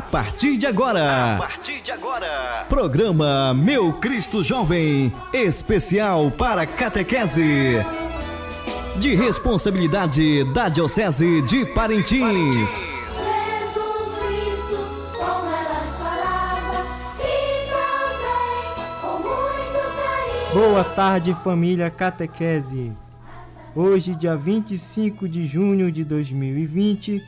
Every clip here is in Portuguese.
A partir de agora. A partir de agora. Programa Meu Cristo Jovem, especial para catequese. De responsabilidade da Diocese de Parintins. Boa tarde, família Catequese. Hoje, dia 25 de junho de 2020,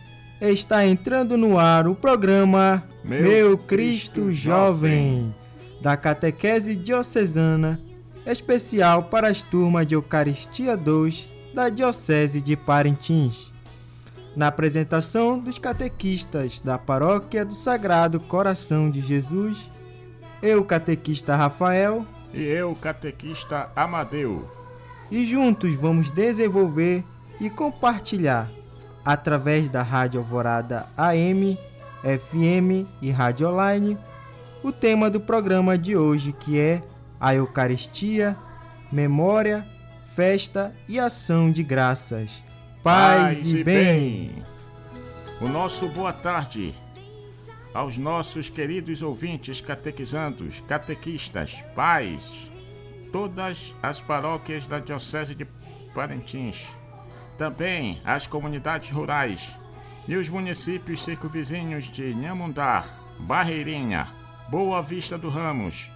está entrando no ar o programa Meu Meu, Cristo Cristo, Jovem, da Catequese Diocesana, especial para as turmas de Eucaristia 2 da Diocese de Parintins. Na apresentação dos catequistas da Paróquia do Sagrado Coração de Jesus, eu, catequista Rafael, E eu, catequista Amadeu. e juntos vamos desenvolver e compartilhar, através da Rádio Alvorada AM, FM e Rádio Online, o tema do programa de hoje, que é a Eucaristia, Memória, Festa e Ação de Graças. Paz, e bem. O nosso boa tarde aos nossos queridos ouvintes catequizandos, catequistas, pais, todas as paróquias da Diocese de Parintins, também as comunidades rurais e os municípios circunvizinhos de Nhamundá, Barreirinha, Boa Vista do Ramos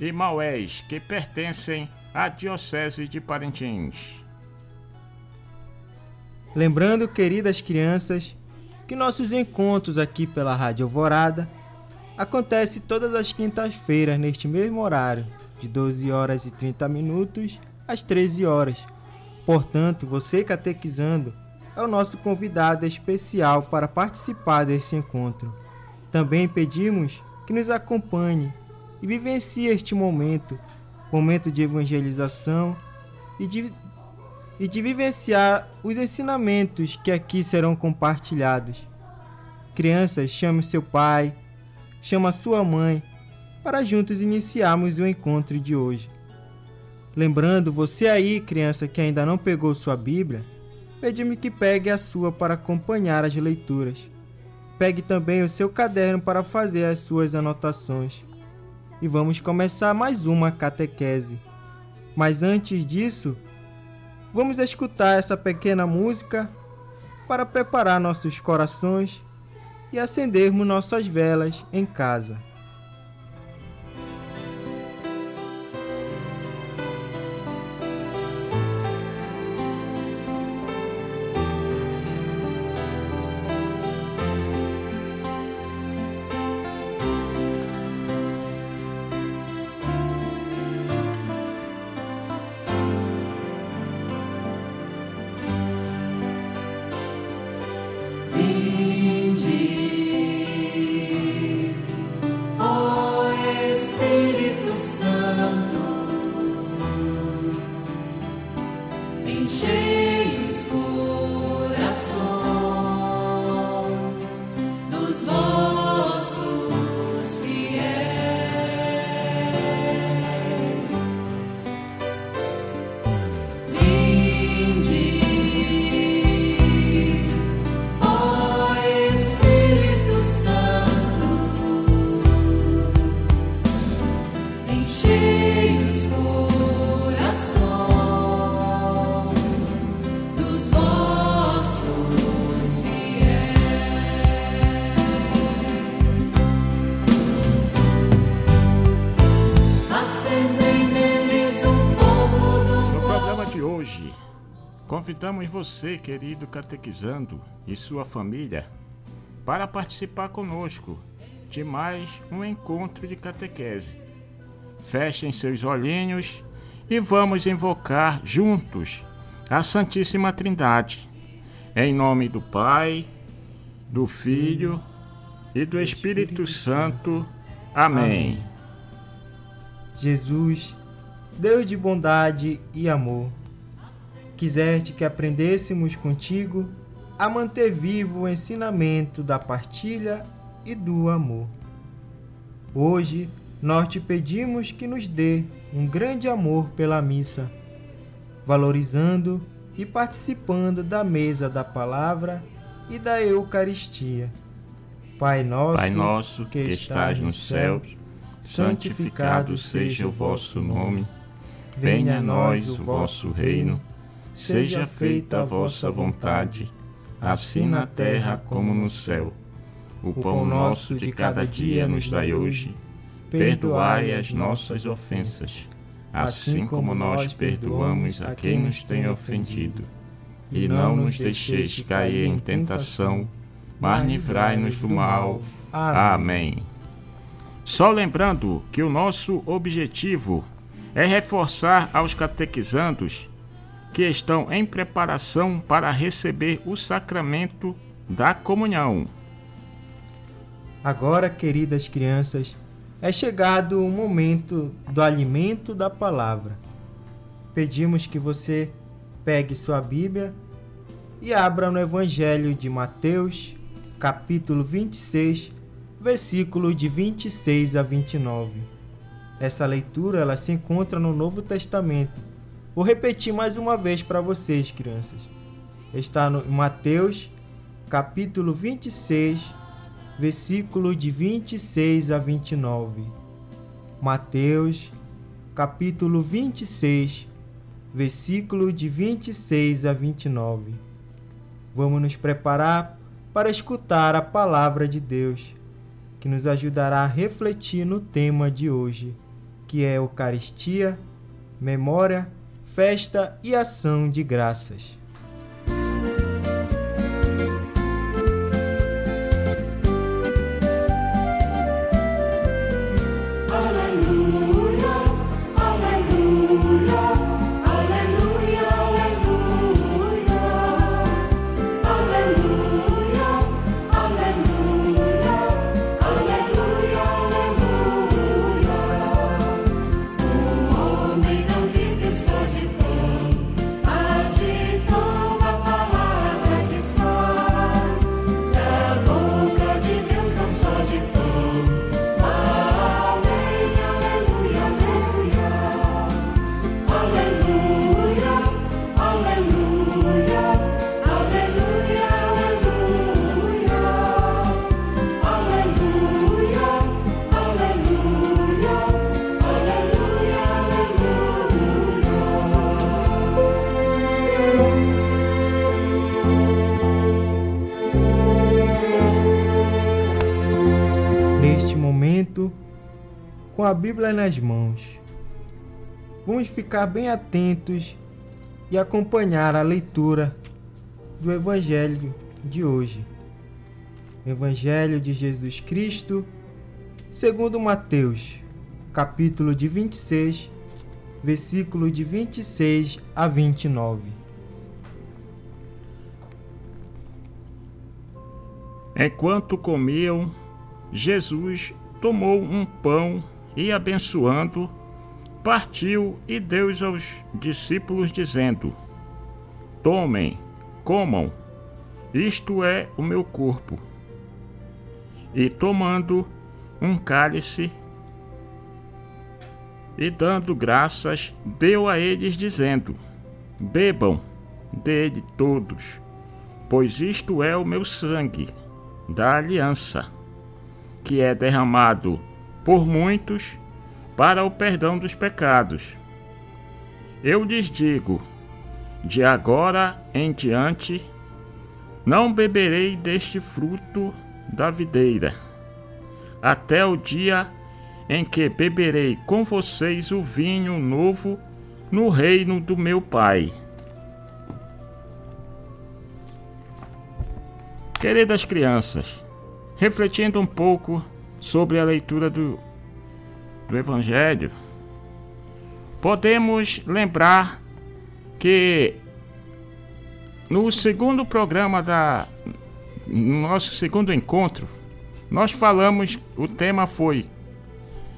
e Maués, que pertencem à Diocese de Parintins. Lembrando, queridas crianças, que nossos encontros aqui pela Rádio Alvorada acontecem todas as quintas-feiras neste mesmo horário, de 12 horas e 30 minutos às 13 horas. Portanto, você catequizando é o nosso convidado especial para participar desse encontro. Também pedimos que nos acompanhe e vivencie este momento, momento de evangelização e de e de vivenciar os ensinamentos que aqui serão compartilhados. Crianças, chame seu pai, chama sua mãe, para juntos iniciarmos o encontro de hoje. Lembrando, você aí, criança que ainda não pegou sua Bíblia, pedimos que pegue a sua para acompanhar as leituras. Pegue também o seu caderno para fazer as suas anotações. E vamos começar mais uma catequese. Mas antes disso, Vamos escutar essa pequena música para preparar nossos corações e acendermos nossas velas em casa. Você, querido catequizando, e sua família, para participar conosco de mais um encontro de catequese. Fechem seus olhinhos e vamos invocar juntos a Santíssima Trindade. Em nome do Pai, do Filho e do Espírito Santo. Amém. Jesus, Deus de bondade e amor, quiseste que aprendêssemos contigo a manter vivo o ensinamento da partilha e do amor. Hoje, nós te pedimos que nos dê um grande amor pela missa, valorizando e participando da mesa da palavra e da Eucaristia. Pai nosso, Pai nosso que estás nos céus, santificado seja o vosso nome. Venha a nós o vosso reino. Seja feita a vossa vontade, assim na terra como no céu. O pão nosso de cada dia nos dai hoje. Perdoai as nossas ofensas, assim como nós perdoamos a quem nos tem ofendido. E não nos deixeis cair em tentação, mas livrai-nos do mal. Amém. Só lembrando que o nosso objetivo é reforçar aos catequizandos que estão em preparação para receber o sacramento da comunhão. Agora, queridas crianças, é chegado o momento do alimento da palavra. Pedimos que você pegue sua Bíblia e abra no Evangelho de Mateus, capítulo 26, versículo de 26 a 29. Essa leitura ela se encontra no Novo Testamento. Vou repetir mais uma vez para vocês, crianças. Está no Mateus, capítulo 26, versículo de 26 a 29. Mateus, capítulo 26, versículo de 26 a 29. Vamos nos preparar para escutar a palavra de Deus, que nos ajudará a refletir no tema de hoje, que é Eucaristia, memória, festa e ação de graças. Com a Bíblia nas mãos, vamos ficar bem atentos e acompanhar a leitura do Evangelho de hoje. Evangelho de Jesus Cristo, segundo Mateus, capítulo de 26, versículo de 26 a 29. Enquanto comiam, Jesus tomou um pão e, abençoando, partiu e deu aos discípulos, dizendo: Tomem, comam, isto é o meu corpo. E tomando um cálice e dando graças, deu a eles, dizendo: Bebam dele todos, pois isto é o meu sangue da aliança, que é derramado por muitos para o perdão dos pecados. Eu lhes digo: de agora em diante, não beberei deste fruto da videira, até o dia em que beberei com vocês o vinho novo no reino do meu Pai. Queridas crianças, refletindo um pouco sobre a leitura do, do Evangelho, podemos lembrar que no segundo programa da no nosso segundo encontro, nós falamos, o tema foi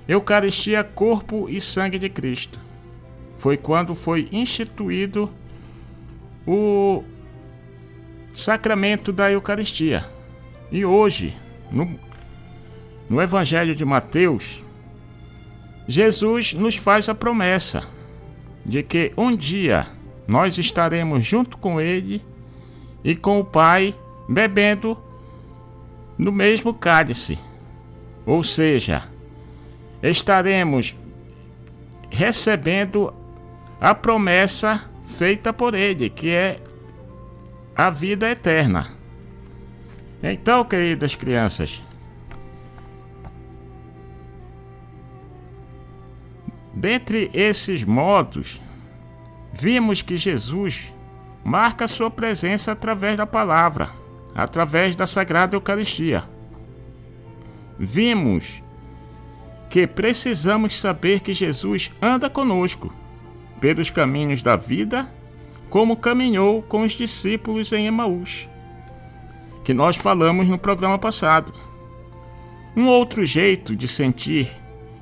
Eucaristia, corpo e sangue de Cristo. Foi quando foi instituído o sacramento da Eucaristia. E hoje, no, no Evangelho de Mateus, Jesus nos faz a promessa de que um dia nós estaremos junto com Ele e com o Pai bebendo no mesmo cálice. Ou seja, estaremos recebendo a promessa feita por ele, que é a vida eterna. Então, queridas crianças, dentre esses modos, vimos que Jesus marca sua presença através da palavra, através da Sagrada Eucaristia. Vimos que precisamos saber que Jesus anda conosco pelos caminhos da vida, como caminhou com os discípulos em Emaús, que nós falamos no programa passado. Um outro jeito de sentir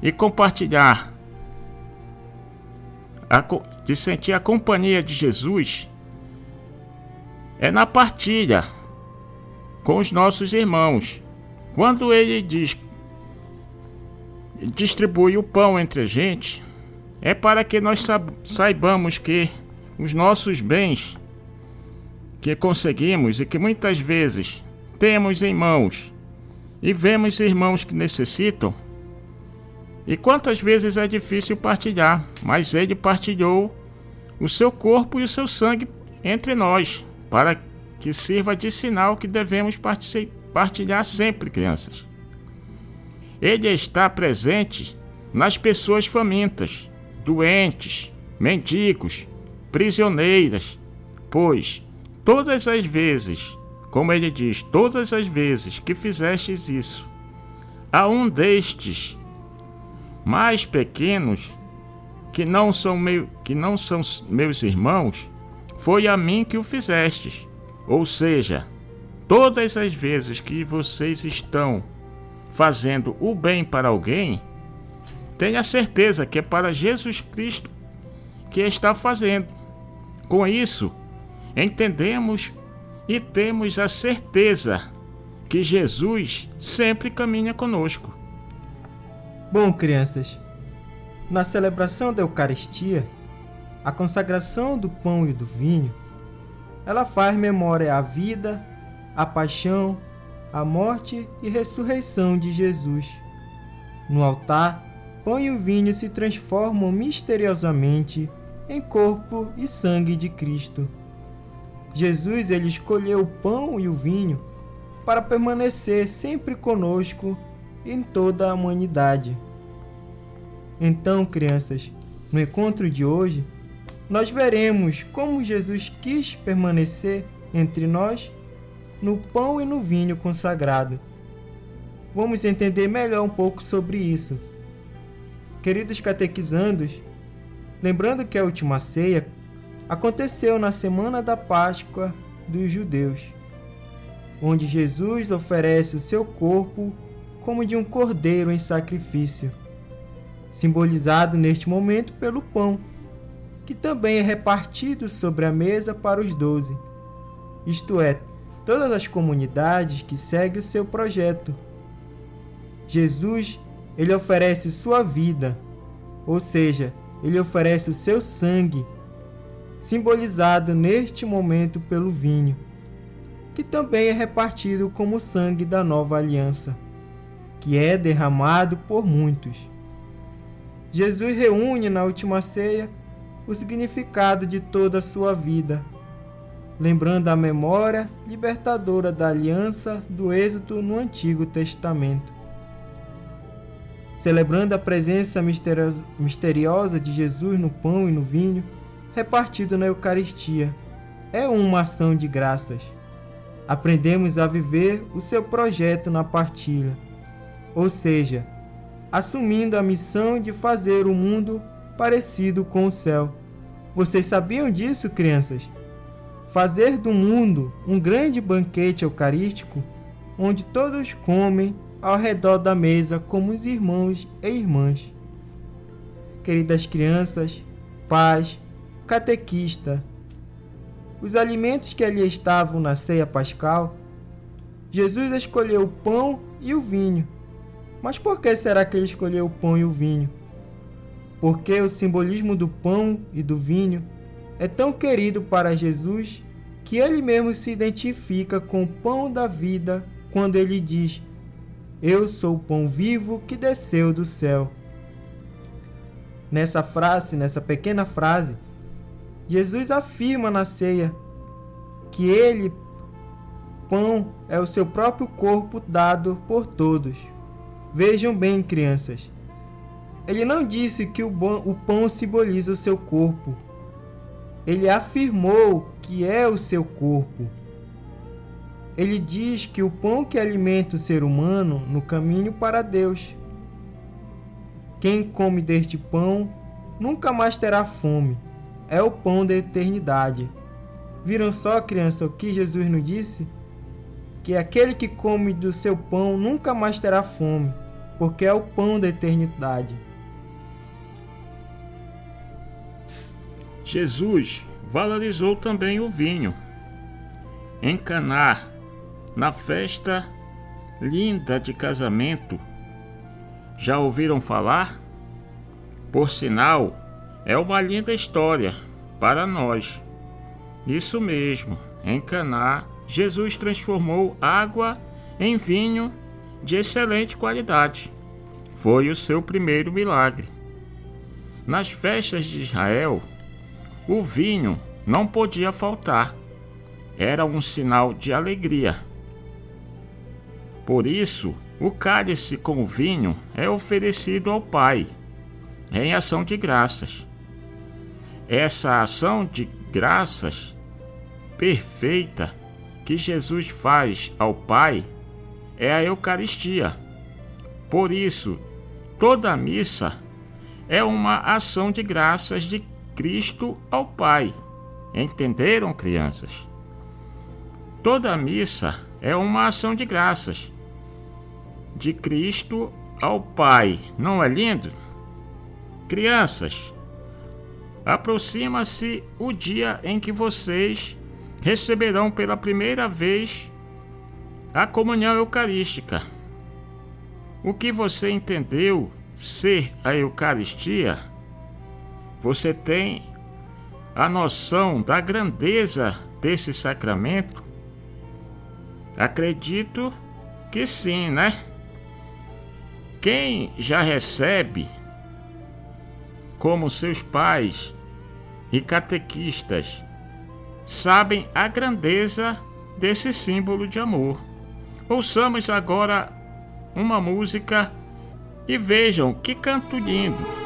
e compartilhar, de sentir a companhia de Jesus, é na partilha com os nossos irmãos. Quando ele diz distribui o pão entre a gente, é para que nós saibamos que os nossos bens que conseguimos e que muitas vezes temos em mãos e vemos irmãos que necessitam, e quantas vezes é difícil partilhar, mas ele partilhou o seu corpo e o seu sangue entre nós, para que sirva de sinal que devemos partilhar sempre, crianças. Ele está presente nas pessoas famintas, doentes, mendigos, prisioneiras, pois todas as vezes, como ele diz, todas as vezes que fizestes isso, a um destes mais pequenos que não são meu, que não são meus irmãos, foi a mim que o fizestes. Ou seja, todas as vezes que vocês estão fazendo o bem para alguém, tenha certeza que é para Jesus Cristo que está fazendo. Com isso, entendemos e temos a certeza que Jesus sempre caminha conosco. Bom, crianças, na celebração da Eucaristia, a consagração do pão e do vinho, ela faz memória à vida, à paixão, à morte e ressurreição de Jesus. No altar, pão e o vinho se transformam misteriosamente em corpo e sangue de Cristo. Jesus ele escolheu o pão e o vinho para permanecer sempre conosco em toda a humanidade. Então, crianças, no encontro de hoje, nós veremos como Jesus quis permanecer entre nós no pão e no vinho consagrado. Vamos entender melhor um pouco sobre isso. Queridos catequizandos, lembrando que a última ceia aconteceu na semana da Páscoa dos judeus, onde Jesus oferece o seu corpo como de um cordeiro em sacrifício, simbolizado neste momento pelo pão, que também é repartido sobre a mesa para os doze, isto é, todas as comunidades que seguem o seu projeto. Jesus, ele oferece sua vida, ou seja, ele oferece o seu sangue, simbolizado neste momento pelo vinho, que também é repartido como sangue da nova aliança, que é derramado por muitos. Jesus reúne na última ceia o significado de toda a sua vida, lembrando a memória libertadora da aliança do êxito no Antigo Testamento. Celebrando a presença misteriosa- de Jesus no pão e no vinho, repartido na Eucaristia, é uma ação de graças. Aprendemos a viver o seu projeto na partilha, ou seja, assumindo a missão de fazer o mundo parecido com o céu. Vocês sabiam disso, crianças? Fazer do mundo um grande banquete eucarístico, onde todos comem ao redor da mesa como os irmãos e irmãs. Queridas crianças, pais, catequista, os alimentos que ali estavam na ceia pascal, Jesus escolheu o pão e o vinho. Mas por que será que ele escolheu o pão e o vinho? Porque o simbolismo do pão e do vinho é tão querido para Jesus que ele mesmo se identifica com o pão da vida quando ele diz: Eu sou o pão vivo que desceu do céu. Nessa frase, nessa pequena frase, Jesus afirma na ceia que ele, pão, é o seu próprio corpo dado por todos. Vejam bem, crianças. Ele não disse que o, pão simboliza o seu corpo. Ele afirmou que é o seu corpo. Ele diz que o pão que alimenta o ser humano no caminho para Deus. Quem come deste pão nunca mais terá fome. É o pão da eternidade. Viram só, criança, o que Jesus nos disse? Que aquele que come do seu pão nunca mais terá fome, porque é o pão da eternidade. Jesus valorizou também o vinho. Em Caná, na festa linda de casamento, já ouviram falar? Por sinal, é uma linda história para nós. Isso mesmo, em Caná, Jesus transformou água em vinho de excelente qualidade. Foi o seu primeiro milagre. Nas festas de Israel, o vinho não podia faltar. Era um sinal de alegria. Por isso, o cálice com vinho é oferecido ao Pai, em ação de graças. Essa ação de graças perfeita que Jesus faz ao Pai é a Eucaristia. Por isso, toda missa é uma ação de graças de Cristo ao Pai. Entenderam, crianças? Toda missa é uma ação de graças de Cristo ao Pai. Não é lindo? Crianças, aproxima-se o dia em que vocês receberão pela primeira vez a comunhão eucarística. O que você entendeu ser a Eucaristia? Você tem a noção da grandeza desse sacramento? Acredito que sim, né? Quem já recebe, como seus pais e catequistas, sabem a grandeza desse símbolo de amor. Ouçamos agora uma música e vejam que canto lindo.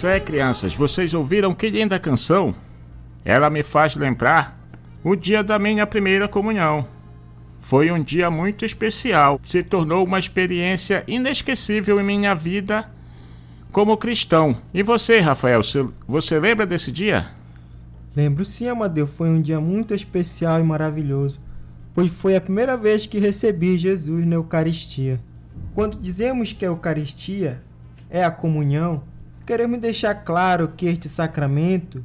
Pois é, crianças, vocês ouviram que linda canção? Ela me faz lembrar o dia da minha primeira comunhão. Foi um dia muito especial, se tornou uma experiência inesquecível em minha vida como cristão. E você, Rafael, você- lembra desse dia? Lembro sim, Amadeu, foi um dia muito especial e maravilhoso, pois foi a primeira vez que recebi Jesus na Eucaristia. Quando dizemos que a Eucaristia é a comunhão, queremos deixar claro que este sacramento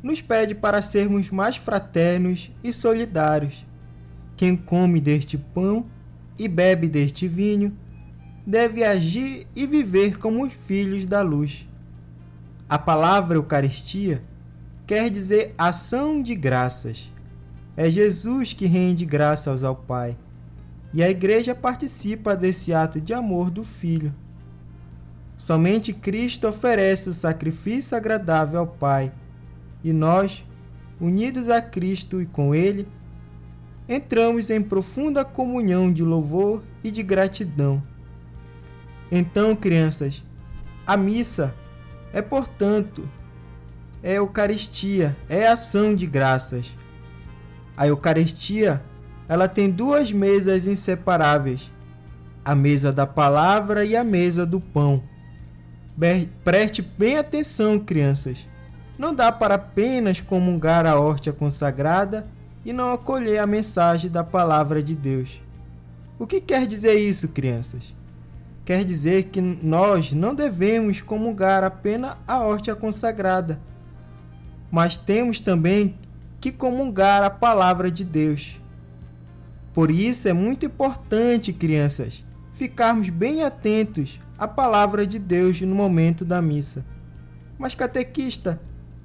nos pede para sermos mais fraternos e solidários. Quem come deste pão e bebe deste vinho deve agir e viver como os filhos da luz. A palavra Eucaristia quer dizer ação de graças. É Jesus que rende graças ao Pai. E a igreja participa desse ato de amor do Filho. Somente Cristo oferece o sacrifício agradável ao Pai. E nós, unidos a Cristo e com Ele, entramos em profunda comunhão de louvor e de gratidão. Então, crianças, a missa é, portanto, é Eucaristia, é ação de graças. A Eucaristia, ela tem duas mesas inseparáveis: a mesa da palavra e a mesa do pão. Preste bem atenção, crianças. Não dá para apenas comungar a hóstia consagrada e não acolher a mensagem da palavra de Deus. O que quer dizer isso, crianças? Quer dizer que nós não devemos comungar apenas a hóstia consagrada, mas temos também que comungar a palavra de Deus. Por isso é muito importante, crianças, ficarmos bem atentos à palavra de Deus no momento da missa. Mas, catequista,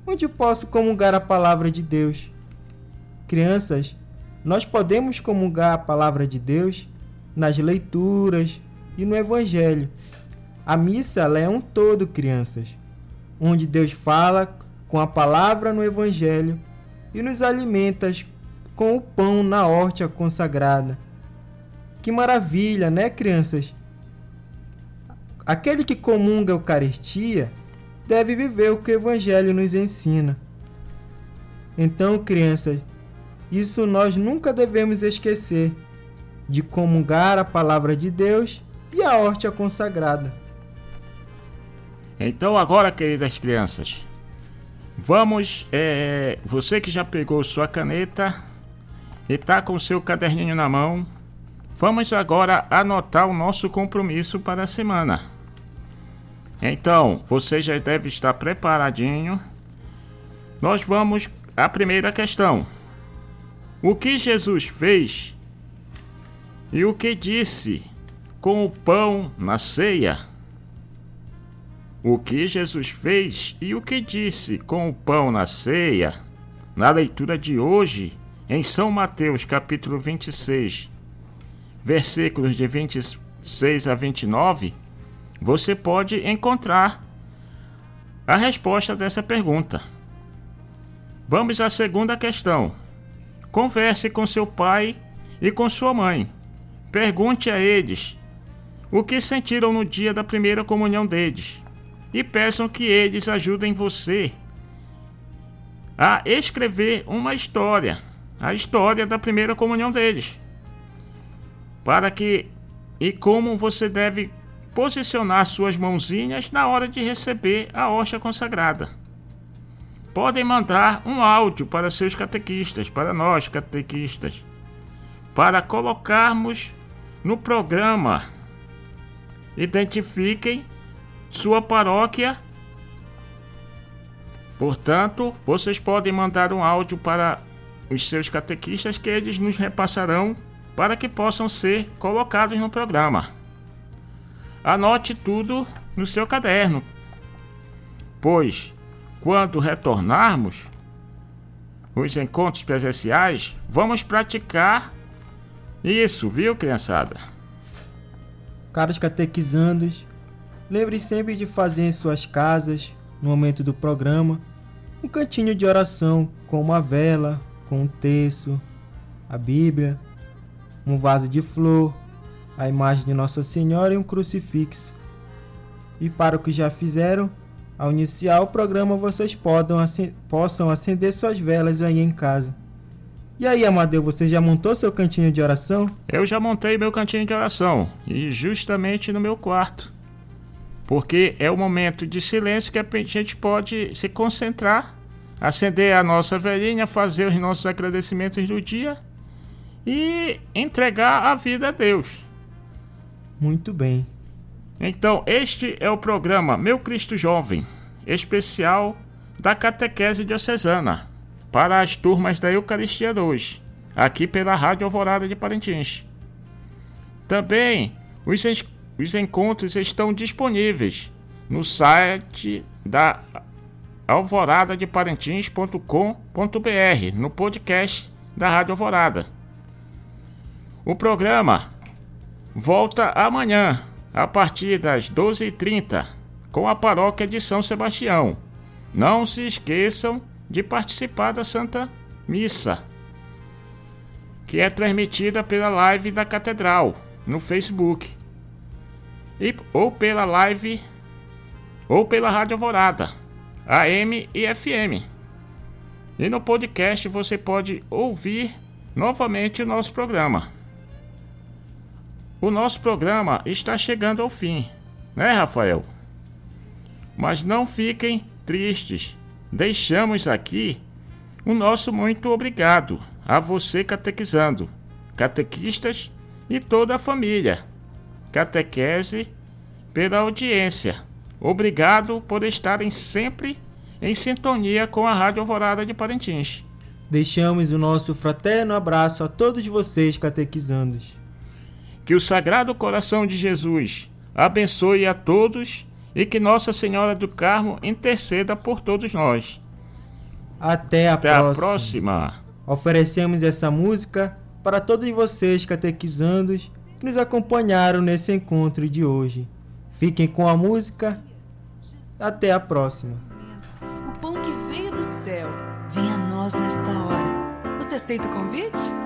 onde posso comungar a palavra de Deus? Crianças, nós podemos comungar a palavra de Deus nas leituras e no Evangelho. A missa é um todo, crianças, onde Deus fala com a palavra no Evangelho e nos alimenta com o pão na horta consagrada. Que maravilha, né, crianças? Aquele que comunga a Eucaristia deve viver o que o Evangelho nos ensina. Então, crianças, isso nós nunca devemos esquecer de comungar a palavra de Deus e a horta consagrada. Então agora, queridas crianças, vamos. é, você que já pegou sua caneta e tá com seu caderninho na mão, vamos agora anotar o nosso compromisso para a semana. Então, você já deve estar preparadinho. Nós vamos à primeira questão. O que Jesus fez e o que disse com o pão na ceia? O que Jesus fez e o que disse com o pão na ceia? Na leitura de hoje, em São Mateus, capítulo 26, versículos de 26 a 29, você pode encontrar a resposta dessa pergunta. Vamos à segunda questão. Converse com seu pai e com sua mãe. Pergunte a eles o que sentiram no dia da primeira comunhão deles e peçam que eles ajudem você a escrever uma história, a história da primeira comunhão deles. Para que e como você deve posicionar suas mãozinhas na hora de receber a hóstia consagrada. Podem mandar um áudio para seus catequistas, para nós catequistas, para colocarmos no programa. Identifiquem sua paróquia. Portanto, vocês podem mandar um áudio para os seus catequistas que eles nos repassarão para que possam ser colocados no programa. Anote tudo no seu caderno, pois quando retornarmos os encontros presenciais, vamos praticar isso, viu, criançada? Caros catequizandos, lembre sempre de fazer em suas casas, no momento do programa, um cantinho de oração com uma vela, com um terço, a Bíblia, um vaso de flor, a imagem de Nossa Senhora e um crucifixo. E para o que já fizeram, Ao iniciar o programa, vocês possam acender suas velas aí em casa. E aí, Amadeu, você já montou seu cantinho de oração? Eu já montei meu cantinho de oração e justamente no meu quarto. Porque é o momento de silêncio que a gente pode se concentrar, acender a nossa velhinha, fazer os nossos agradecimentos do dia e entregar a vida a Deus. Muito bem. Então, este é o programa Meu Cristo Jovem, especial da Catequese Diocesana, para as turmas da Eucaristia 2, aqui pela Rádio Alvorada de Parintins. Também os, en- os encontros estão disponíveis no site da alvoradadeparintins.com.br, no podcast da Rádio Alvorada. O programa volta amanhã, a partir das 12h30, com a paróquia de São Sebastião. Não se esqueçam de participar da Santa Missa, que é transmitida pela live da Catedral no Facebook, e, ou pela live ou pela Rádio Alvorada, AM e FM. E no podcast você pode ouvir novamente o nosso programa. O nosso programa está chegando ao fim, né, Rafael? Mas não fiquem tristes. Deixamos aqui o nosso muito obrigado a você catequizando, catequistas e toda a família. Catequese pela audiência. Obrigado por estarem sempre em sintonia com a Rádio Alvorada de Parintins. Deixamos o nosso fraterno abraço a todos vocês catequizandos. Que o Sagrado Coração de Jesus abençoe a todos e que Nossa Senhora do Carmo interceda por todos nós. Até a Até próxima. a próxima. Oferecemos essa música para todos vocês catequizandos que nos acompanharam nesse encontro de hoje. Fiquem com a música. Até a próxima. O pão que veio do céu vem a nós nesta hora. Você aceita o convite?